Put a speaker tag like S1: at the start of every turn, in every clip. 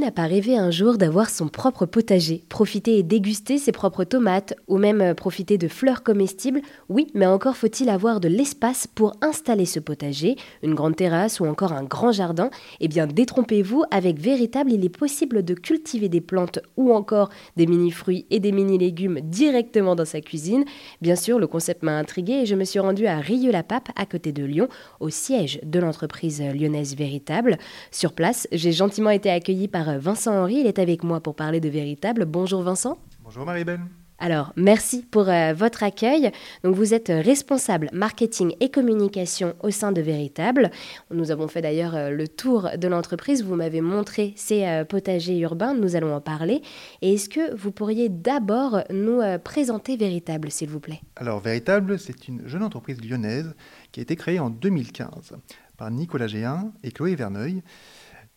S1: N'a pas rêvé un jour d'avoir son propre potager, profiter et déguster ses propres tomates, ou même euh, profiter de fleurs comestibles Oui, mais encore faut-il avoir de l'espace pour installer ce potager, une grande terrasse ou encore un grand jardin Eh bien, détrompez-vous, avec Véritable, il est possible de cultiver des plantes ou encore des mini-fruits et des mini-légumes directement dans sa cuisine. Bien sûr, le concept m'a intrigué et je me suis rendue à Rieux-la-Pape, à côté de Lyon, au siège de l'entreprise lyonnaise Véritable. Sur place, j'ai gentiment été accueillie par Vincent Henry. Il est avec moi pour parler de Véritable. Bonjour Vincent.
S2: Bonjour Marie-Belle.
S1: Alors, merci pour euh, votre accueil. Donc, vous êtes responsable marketing et communication au sein de Véritable. Nous avons fait d'ailleurs euh, le tour de l'entreprise. Vous m'avez montré ces euh, potagers urbains. Nous allons en parler. Et est-ce que vous pourriez d'abord nous présenter Véritable, s'il vous plaît?
S2: Alors, Véritable, c'est une jeune entreprise lyonnaise qui a été créée en 2015 par Nicolas Géin et Chloé Verneuil.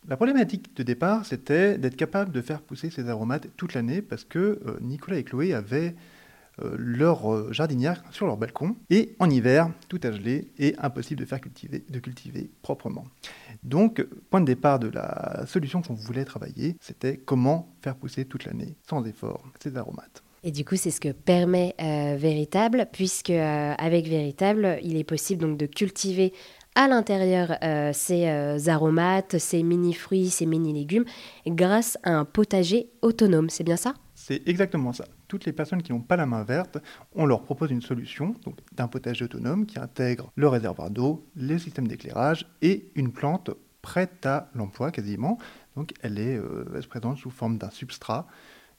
S2: La problématique de départ, c'était d'être capable de faire pousser ces aromates toute l'année parce que euh, Nicolas et Chloé avaient euh, leur euh, jardinière sur leur balcon et en hiver, tout a gelé et impossible de faire cultiver, de cultiver proprement. Donc, point de départ de la solution qu'on voulait travailler, c'était comment faire pousser toute l'année, sans effort, ces aromates.
S1: Et du coup, c'est ce que permet Véritable, puisque avec Véritable, il est possible donc de cultiver à l'intérieur euh, ces euh, aromates, ces mini-fruits, ces mini-légumes, grâce à un potager autonome. C'est bien ça?
S2: C'est exactement ça. Toutes les personnes qui n'ont pas la main verte, on leur propose une solution d'un potager autonome qui intègre le réservoir d'eau, les systèmes d'éclairage et une plante prête à l'emploi quasiment. Donc elle, est, euh, elle se présente sous forme d'un substrat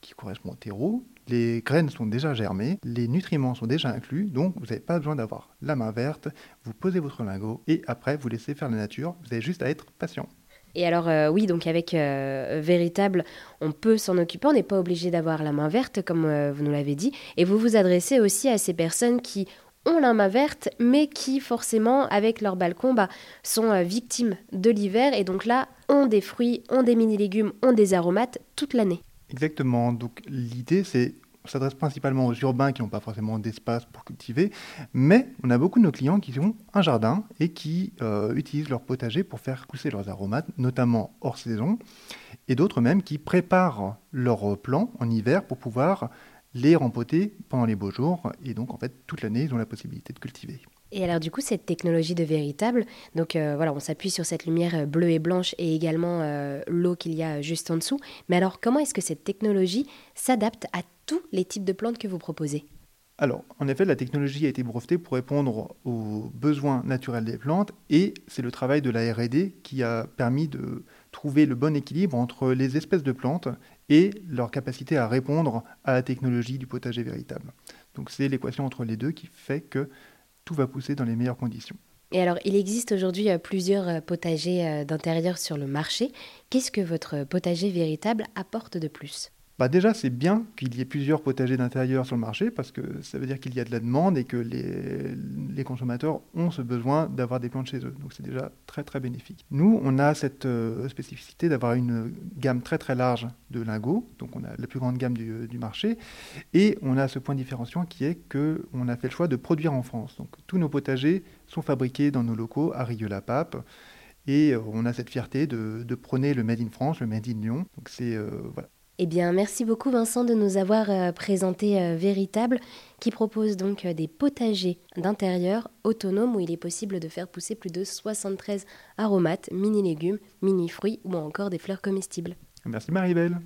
S2: qui correspond au terreau. Les graines sont déjà germées, les nutriments sont déjà inclus, donc vous n'avez pas besoin d'avoir la main verte. Vous posez votre lingot et après vous laissez faire la nature. Vous avez juste à être patient.
S1: Et alors euh, oui, donc avec euh, Véritable, on peut s'en occuper, on n'est pas obligé d'avoir la main verte, comme euh, vous nous l'avez dit. Et vous vous adressez aussi à ces personnes qui ont la main verte, mais qui forcément, avec leur balcon, bah, sont victimes de l'hiver. Et donc là, ont des fruits, ont des mini-légumes, ont des aromates toute l'année.
S2: Exactement. Donc l'idée, c'est on s'adresse principalement aux urbains qui n'ont pas forcément d'espace pour cultiver, mais on a beaucoup de nos clients qui ont un jardin et qui euh, utilisent leur potager pour faire pousser leurs aromates, notamment hors saison, et d'autres même qui préparent leurs plants en hiver pour pouvoir les rempoter pendant les beaux jours, et donc en fait toute l'année ils ont la possibilité de cultiver.
S1: Et alors du coup, cette technologie de véritable, donc euh, voilà, on s'appuie sur cette lumière euh, bleue et blanche et également euh, l'eau qu'il y a juste en dessous. Mais alors comment est-ce que cette technologie s'adapte à tous les types de plantes que vous proposez?
S2: Alors, en effet, la technologie a été brevetée pour répondre aux besoins naturels des plantes et c'est le travail de la RD qui a permis de trouver le bon équilibre entre les espèces de plantes et leur capacité à répondre à la technologie du potager véritable. Donc c'est l'équation entre les deux qui fait que tout va pousser dans les meilleures conditions.
S1: Et alors, il existe aujourd'hui euh, plusieurs euh, potagers euh, d'intérieur sur le marché. Qu'est-ce que votre potager véritable apporte de plus?
S2: Bah déjà, c'est bien qu'il y ait plusieurs potagers d'intérieur sur le marché parce que ça veut dire qu'il y a de la demande et que les, les consommateurs ont ce besoin d'avoir des plantes chez eux. Donc c'est déjà très très bénéfique. Nous, on a cette euh, spécificité d'avoir une gamme très très large de lingots. Donc on a la plus grande gamme du, du marché et on a ce point différenciant qui est qu'on a fait le choix de produire en France. Donc tous nos potagers sont fabriqués dans nos locaux à Rieux-la-Pape. Et euh, on a cette fierté de, de, prôner le Made in France, le Made in Lyon. Donc c'est euh, voilà,
S1: eh merci beaucoup Vincent de nous avoir euh, présenté euh, Véritable, qui propose donc euh, des potagers d'intérieur autonomes où il est possible de faire pousser plus de 73 aromates, mini-légumes, mini-fruits ou encore des fleurs comestibles.
S2: Merci Marie-Belle.